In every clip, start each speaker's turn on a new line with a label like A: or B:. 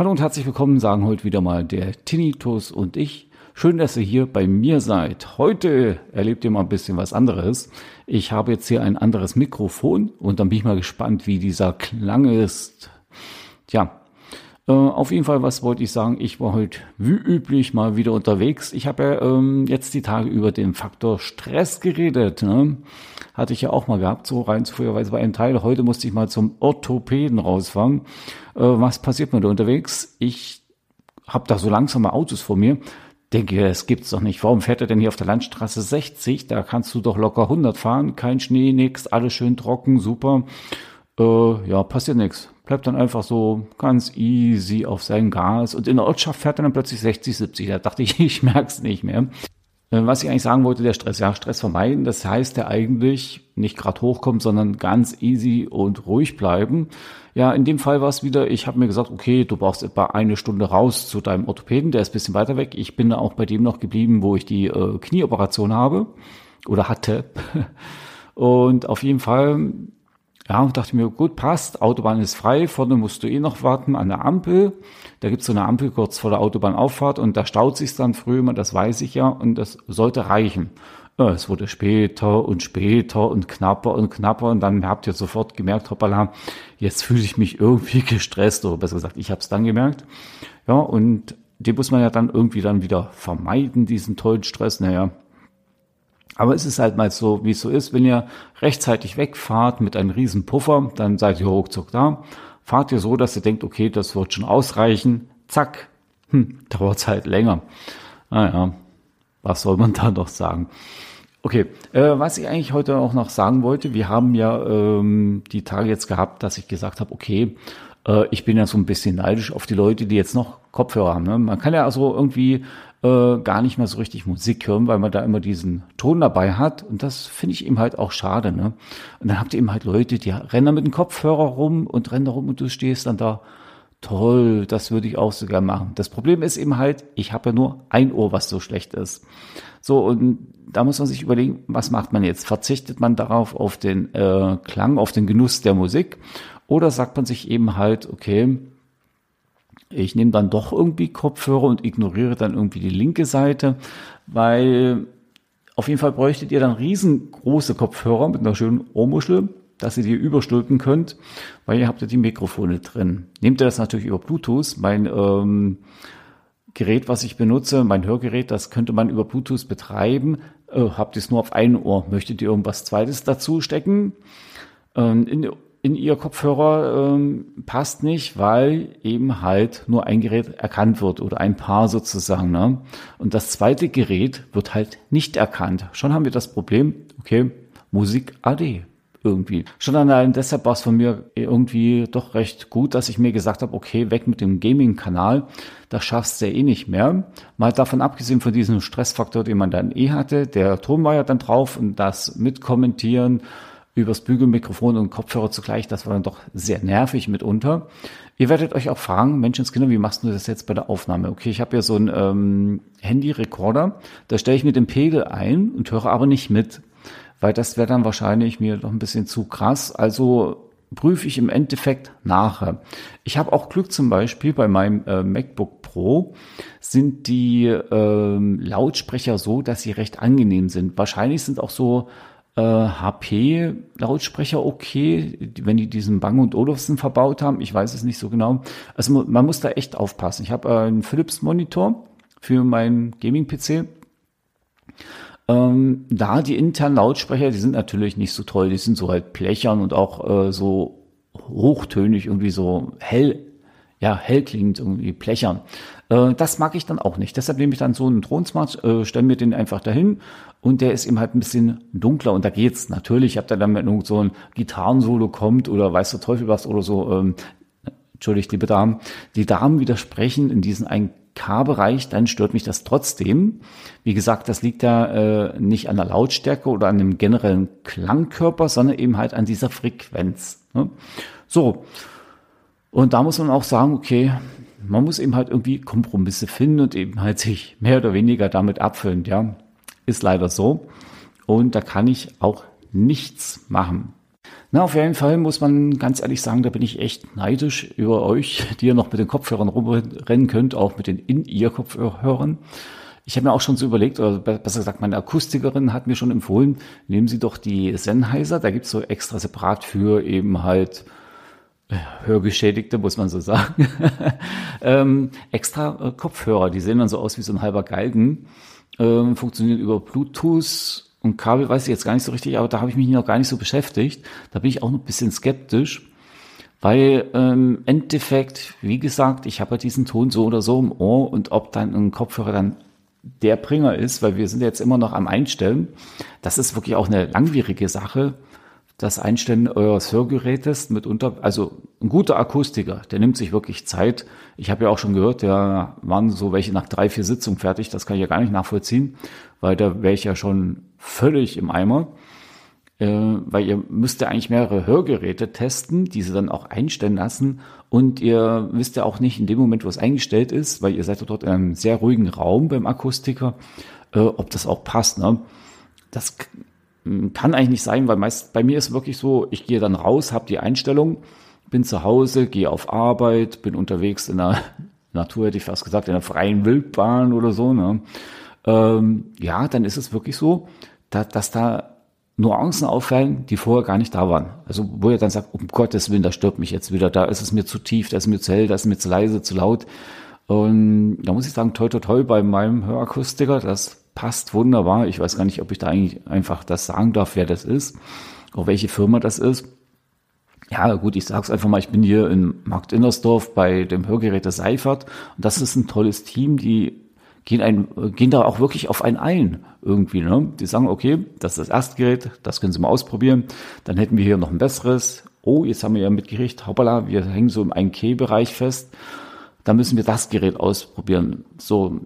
A: Hallo und herzlich willkommen, sagen heute wieder mal der Tinnitus und ich. Schön, dass ihr hier bei mir seid. Heute erlebt ihr mal ein bisschen was anderes. Ich habe jetzt hier ein anderes Mikrofon und dann bin ich mal gespannt, wie dieser Klang ist. Tja, äh, auf jeden Fall, was wollte ich sagen? Ich war heute wie üblich mal wieder unterwegs. Ich habe ja ähm, jetzt die Tage über den Faktor Stress geredet. Ne? Hatte ich ja auch mal gehabt, so rein zufälligerweise bei einem Teil. Heute musste ich mal zum Orthopäden rausfahren. Äh, was passiert mir da unterwegs? Ich habe da so langsame Autos vor mir. Denke, das gibt's doch nicht. Warum fährt er denn hier auf der Landstraße 60? Da kannst du doch locker 100 fahren. Kein Schnee, nix, alles schön trocken, super. Äh, ja, passiert nichts bleibt dann einfach so ganz easy auf sein Gas und in der Ortschaft fährt er dann plötzlich 60, 70. Da dachte ich, ich merke es nicht mehr. Äh, was ich eigentlich sagen wollte, der Stress, ja, Stress vermeiden, das heißt ja eigentlich nicht gerade hochkommen, sondern ganz easy und ruhig bleiben. Ja, in dem Fall war es wieder, ich habe mir gesagt, okay, du brauchst etwa eine Stunde raus zu deinem Orthopäden, der ist bisschen weiter weg. Ich bin auch bei dem noch geblieben, wo ich die äh, Knieoperation habe oder hatte. Und auf jeden Fall ja, und dachte mir, gut, passt, Autobahn ist frei, vorne musst du eh noch warten an der Ampel. Da gibt's so eine Ampel kurz vor der Autobahnauffahrt und da staut sich dann früh immer, das weiß ich ja, und das sollte reichen. Ja, es wurde später und später und knapper und knapper und dann habt ihr sofort gemerkt, hoppala, jetzt fühle ich mich irgendwie gestresst oder besser gesagt, ich habe es dann gemerkt. Ja, und den muss man ja dann irgendwie dann wieder vermeiden, diesen tollen Stress. Naja, aber es ist halt mal so, wie es so ist. Wenn ihr rechtzeitig wegfahrt mit einem riesen Puffer, dann seid ihr ruckzuck da. Fahrt ihr so, dass ihr denkt, okay, das wird schon ausreichen. Zack, hm, dauert halt länger. Naja, was soll man da noch sagen? Okay, äh, was ich eigentlich heute auch noch sagen wollte, wir haben ja ähm, die Tage jetzt gehabt, dass ich gesagt habe, okay, äh, ich bin ja so ein bisschen neidisch auf die Leute, die jetzt noch Kopfhörer haben. Ne? Man kann ja also irgendwie äh, gar nicht mehr so richtig Musik hören, weil man da immer diesen Ton dabei hat. Und das finde ich eben halt auch schade. Ne? Und dann habt ihr eben halt Leute, die rennen da mit dem Kopfhörer rum und rennen da rum und du stehst dann da. Toll, das würde ich auch sogar machen. Das Problem ist eben halt, ich habe ja nur ein Ohr, was so schlecht ist. So, und da muss man sich überlegen, was macht man jetzt? Verzichtet man darauf auf den äh, Klang, auf den Genuss der Musik? Oder sagt man sich eben halt, okay, ich nehme dann doch irgendwie Kopfhörer und ignoriere dann irgendwie die linke Seite, weil auf jeden Fall bräuchtet ihr dann riesengroße Kopfhörer mit einer schönen Ohrmuschel, dass ihr die überstülpen könnt, weil ihr habt ja die Mikrofone drin. Nehmt ihr das natürlich über Bluetooth. Mein ähm, Gerät, was ich benutze, mein Hörgerät, das könnte man über Bluetooth betreiben. Äh, habt ihr es nur auf ein Ohr? Möchtet ihr irgendwas zweites dazu stecken? Ähm, in in ihr Kopfhörer ähm, passt nicht, weil eben halt nur ein Gerät erkannt wird oder ein Paar sozusagen. Ne? Und das zweite Gerät wird halt nicht erkannt. Schon haben wir das Problem, okay, Musik AD irgendwie. Schon allein deshalb war es von mir irgendwie doch recht gut, dass ich mir gesagt habe, okay, weg mit dem Gaming-Kanal, das schaffst du ja eh nicht mehr. Mal davon abgesehen von diesem Stressfaktor, den man dann eh hatte, der Ton war ja dann drauf und das mitkommentieren übers Bügelmikrofon und Kopfhörer zugleich, das war dann doch sehr nervig mitunter. Ihr werdet euch auch fragen, Menschenskinder, wie machst du das jetzt bei der Aufnahme? Okay, ich habe ja so einen ähm, Handy-Recorder, da stelle ich mir den Pegel ein und höre aber nicht mit, weil das wäre dann wahrscheinlich mir noch ein bisschen zu krass. Also prüfe ich im Endeffekt nachher. Ich habe auch Glück zum Beispiel bei meinem äh, MacBook Pro sind die ähm, Lautsprecher so, dass sie recht angenehm sind. Wahrscheinlich sind auch so äh, HP-Lautsprecher okay, wenn die diesen Bang und Olufsen verbaut haben. Ich weiß es nicht so genau. Also man muss da echt aufpassen. Ich habe äh, einen Philips-Monitor für meinen Gaming-PC. Ähm, da die internen Lautsprecher, die sind natürlich nicht so toll. Die sind so halt blechern und auch äh, so hochtönig, irgendwie so hell, ja, hell klingend, irgendwie blechern. Äh, das mag ich dann auch nicht. Deshalb nehme ich dann so einen Thronsmart, äh, stelle mir den einfach dahin und der ist eben halt ein bisschen dunkler und da geht's. Natürlich habt ihr dann, wenn so ein Gitarrensolo kommt oder weiß der Teufel was oder so, ähm, entschuldigt, liebe Damen, die Damen widersprechen in diesen 1K-Bereich, dann stört mich das trotzdem. Wie gesagt, das liegt ja äh, nicht an der Lautstärke oder an dem generellen Klangkörper, sondern eben halt an dieser Frequenz. Ne? So. Und da muss man auch sagen, okay, man muss eben halt irgendwie Kompromisse finden und eben halt sich mehr oder weniger damit abfüllen, ja. Ist leider so. Und da kann ich auch nichts machen. Na, auf jeden Fall muss man ganz ehrlich sagen, da bin ich echt neidisch über euch, die ihr noch mit den Kopfhörern rumrennen könnt, auch mit den In-Ear-Kopfhörern. Ich habe mir auch schon so überlegt, oder besser gesagt, meine Akustikerin hat mir schon empfohlen, nehmen Sie doch die Sennheiser, da gibt's so extra separat für eben halt Hörgeschädigte, muss man so sagen, ähm, extra äh, Kopfhörer, die sehen dann so aus wie so ein halber Galgen, ähm, funktionieren über Bluetooth und Kabel weiß ich jetzt gar nicht so richtig, aber da habe ich mich noch gar nicht so beschäftigt. Da bin ich auch ein bisschen skeptisch, weil ähm, Endeffekt, wie gesagt, ich habe ja diesen Ton so oder so im Ohr und ob dann ein Kopfhörer dann der Bringer ist, weil wir sind jetzt immer noch am Einstellen. Das ist wirklich auch eine langwierige Sache. Das Einstellen eures Hörgerätes mitunter, also ein guter Akustiker, der nimmt sich wirklich Zeit. Ich habe ja auch schon gehört, da waren so welche nach drei, vier Sitzungen fertig. Das kann ich ja gar nicht nachvollziehen, weil da wäre ich ja schon völlig im Eimer. Äh, weil ihr müsst ja eigentlich mehrere Hörgeräte testen, diese dann auch einstellen lassen. Und ihr wisst ja auch nicht in dem Moment, wo es eingestellt ist, weil ihr seid dort in einem sehr ruhigen Raum beim Akustiker, äh, ob das auch passt. Ne? Das kann eigentlich nicht sein, weil meist bei mir ist wirklich so, ich gehe dann raus, habe die Einstellung, bin zu Hause, gehe auf Arbeit, bin unterwegs in der Natur, hätte ich fast gesagt, in der freien Wildbahn oder so. Ne? Ähm, ja, dann ist es wirklich so, dass, dass da Nuancen auffallen, die vorher gar nicht da waren. Also wo ihr dann sagt, um Gottes Willen, da stört mich jetzt wieder, da ist es mir zu tief, da ist es mir zu hell, da ist es mir zu leise, zu laut. Und da muss ich sagen, toi toi toi bei meinem Hörakustiker, das passt wunderbar. Ich weiß gar nicht, ob ich da eigentlich einfach das sagen darf, wer das ist, oder welche Firma das ist. Ja, gut, ich sag's einfach mal, ich bin hier in Markt Innersdorf bei dem Hörgerät der Seifert und das ist ein tolles Team, die gehen, ein, gehen da auch wirklich auf einen ein irgendwie. Ne? Die sagen, okay, das ist das erste Gerät, das können Sie mal ausprobieren. Dann hätten wir hier noch ein besseres. Oh, jetzt haben wir ja mitgekriegt, hoppala, wir hängen so im 1K-Bereich fest. Da müssen wir das Gerät ausprobieren. So,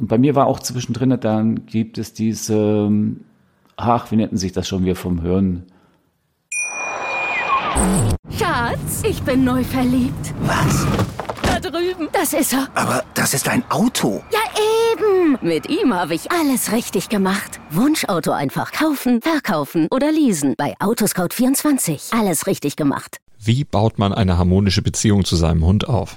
A: und bei mir war auch zwischendrin, dann gibt es diese, ach, wie nennen sich das schon wir vom Hören?
B: Schatz, ich bin neu verliebt.
C: Was?
B: Da drüben. Das ist er.
C: Aber das ist ein Auto.
B: Ja, eben. Mit ihm habe ich alles richtig gemacht. Wunschauto einfach kaufen, verkaufen oder leasen. Bei Autoscout24. Alles richtig gemacht.
D: Wie baut man eine harmonische Beziehung zu seinem Hund auf?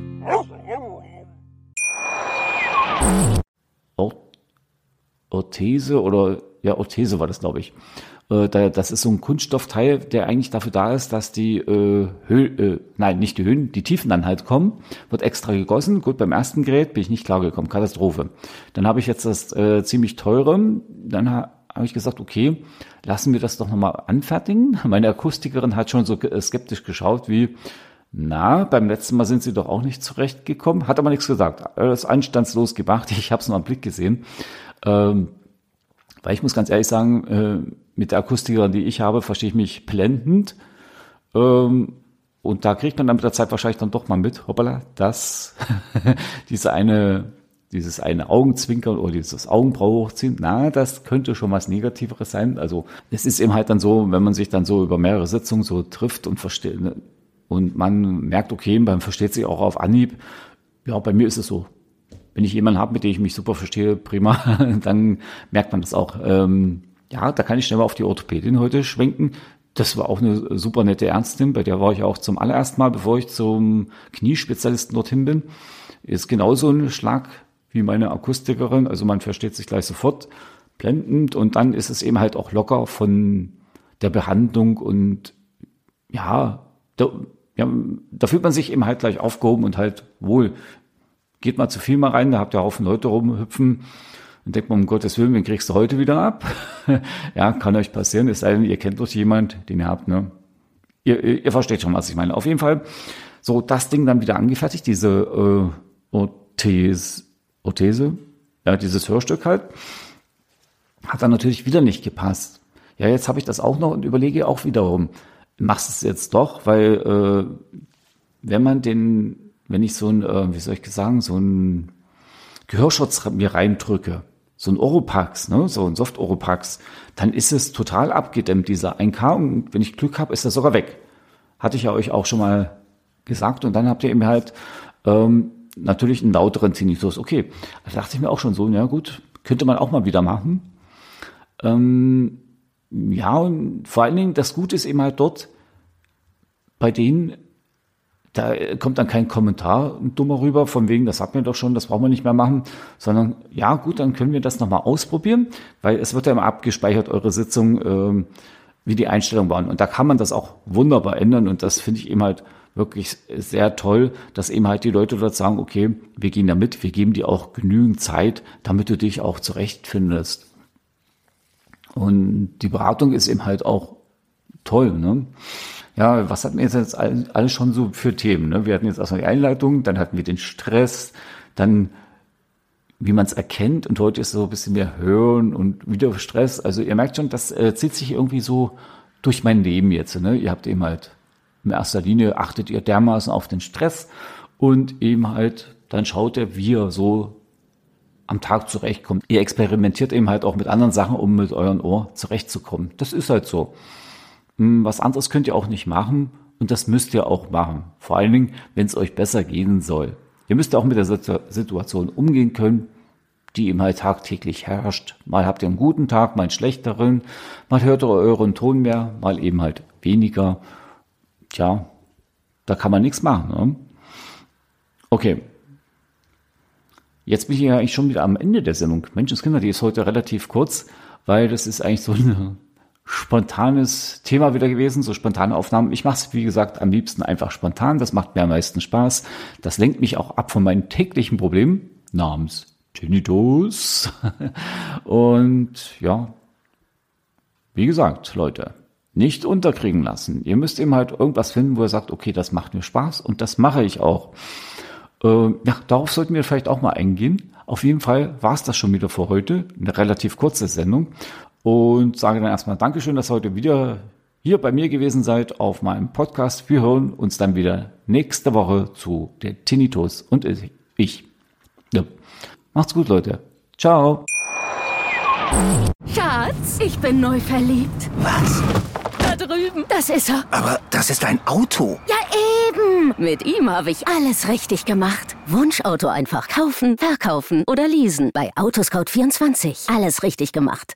A: Orthese oder ja, Orthese war das, glaube ich. Äh, das ist so ein Kunststoffteil, der eigentlich dafür da ist, dass die äh, Höhe, äh, nein, nicht die Höhen, die Tiefen dann halt kommen. Wird extra gegossen. Gut, beim ersten Gerät bin ich nicht klargekommen. Katastrophe. Dann habe ich jetzt das äh, ziemlich teure. Dann ha habe ich gesagt, okay, lassen wir das doch nochmal anfertigen. Meine Akustikerin hat schon so äh, skeptisch geschaut, wie, na, beim letzten Mal sind sie doch auch nicht zurechtgekommen, hat aber nichts gesagt. Alles anstandslos gemacht, ich habe es nur am Blick gesehen. Ähm, weil ich muss ganz ehrlich sagen, äh, mit der Akustikerin, die ich habe, verstehe ich mich blendend. Ähm, und da kriegt man dann mit der Zeit wahrscheinlich dann doch mal mit, hoppala, dass diese eine, dieses eine Augenzwinkern oder dieses Augenbraue hochziehen, na, das könnte schon was Negativeres sein. Also es ist eben halt dann so, wenn man sich dann so über mehrere Sitzungen so trifft und versteht, ne, und man merkt, okay, man versteht sich auch auf Anhieb. Ja, bei mir ist es so wenn ich jemanden habe, mit dem ich mich super verstehe, prima, dann merkt man das auch. Ähm, ja, da kann ich schnell mal auf die Orthopädin heute schwenken. Das war auch eine super nette Ärztin, bei der war ich auch zum allerersten Mal, bevor ich zum Kniespezialisten dorthin bin. Ist genauso ein Schlag wie meine Akustikerin, also man versteht sich gleich sofort blendend und dann ist es eben halt auch locker von der Behandlung und ja, da, ja, da fühlt man sich eben halt gleich aufgehoben und halt wohl geht mal zu viel mal rein, da habt ihr Haufen Leute rumhüpfen und denkt man, um Gottes Willen, wen kriegst du heute wieder ab? ja, kann euch passieren, es sei denn, ihr kennt doch jemand, den ihr habt, ne? Ihr, ihr, ihr versteht schon, was ich meine. Auf jeden Fall, so das Ding dann wieder angefertigt, diese äh, Orthese, Orthese, ja, dieses Hörstück halt, hat dann natürlich wieder nicht gepasst. Ja, jetzt habe ich das auch noch und überlege auch wiederum, machst es jetzt doch, weil äh, wenn man den wenn ich so ein, äh, wie soll ich sagen, so ein Gehörschutz mir reindrücke, so ein Oropax, ne, so ein Soft-Oropax, dann ist es total abgedämmt, dieser 1K. Und wenn ich Glück habe, ist er sogar weg. Hatte ich ja euch auch schon mal gesagt. Und dann habt ihr eben halt ähm, natürlich einen lauteren Tinnitus. Okay, da dachte ich mir auch schon so, ja gut, könnte man auch mal wieder machen. Ähm, ja, und vor allen Dingen, das Gute ist eben halt dort, bei denen, da kommt dann kein Kommentar dummer rüber, von wegen, das hat mir doch schon, das brauchen wir nicht mehr machen, sondern ja, gut, dann können wir das nochmal ausprobieren, weil es wird ja immer abgespeichert, eure Sitzung, ähm, wie die Einstellungen waren. Und da kann man das auch wunderbar ändern und das finde ich eben halt wirklich sehr toll, dass eben halt die Leute dort sagen, okay, wir gehen da mit, wir geben dir auch genügend Zeit, damit du dich auch zurechtfindest. Und die Beratung ist eben halt auch toll. Ne? Ja, was hatten wir jetzt alles schon so für Themen? Ne? Wir hatten jetzt erstmal die Einleitung, dann hatten wir den Stress, dann wie man es erkennt und heute ist so ein bisschen mehr Hören und wieder Stress. Also ihr merkt schon, das äh, zieht sich irgendwie so durch mein Leben jetzt. Ne? Ihr habt eben halt in erster Linie achtet ihr dermaßen auf den Stress und eben halt dann schaut ihr, wie ihr so am Tag zurechtkommt. Ihr experimentiert eben halt auch mit anderen Sachen, um mit eurem Ohr zurechtzukommen. Das ist halt so. Hm, was anderes könnt ihr auch nicht machen und das müsst ihr auch machen. Vor allen Dingen, wenn es euch besser gehen soll. Ihr müsst auch mit der Situation umgehen können, die eben halt tagtäglich herrscht. Mal habt ihr einen guten Tag, mal einen schlechteren, mal hört ihr euren Ton mehr, mal eben halt weniger. Tja, da kann man nichts machen. Ne? Okay, Jetzt bin ich ja eigentlich schon wieder am Ende der Sendung. Menschenskinder, die ist heute relativ kurz, weil das ist eigentlich so ein spontanes Thema wieder gewesen, so spontane Aufnahmen. Ich mache es, wie gesagt, am liebsten einfach spontan. Das macht mir am meisten Spaß. Das lenkt mich auch ab von meinen täglichen Problemen namens Tinnitus. Und ja, wie gesagt, Leute, nicht unterkriegen lassen. Ihr müsst eben halt irgendwas finden, wo ihr sagt, okay, das macht mir Spaß und das mache ich auch. Äh, ja, darauf sollten wir vielleicht auch mal eingehen. Auf jeden Fall war es das schon wieder für heute. Eine relativ kurze Sendung. Und sage dann erstmal Dankeschön, dass ihr heute wieder hier bei mir gewesen seid auf meinem Podcast. Wir hören uns dann wieder nächste Woche zu der Tinnitus und ich. Ja. Macht's gut, Leute. Ciao.
B: Schatz, ich bin neu verliebt.
C: Was?
B: Da drüben. Das ist er.
C: Aber das ist ein Auto.
B: Ja, eben. Mit ihm habe ich alles richtig gemacht. Wunschauto einfach kaufen, verkaufen oder leasen. Bei Autoscout24. Alles richtig gemacht.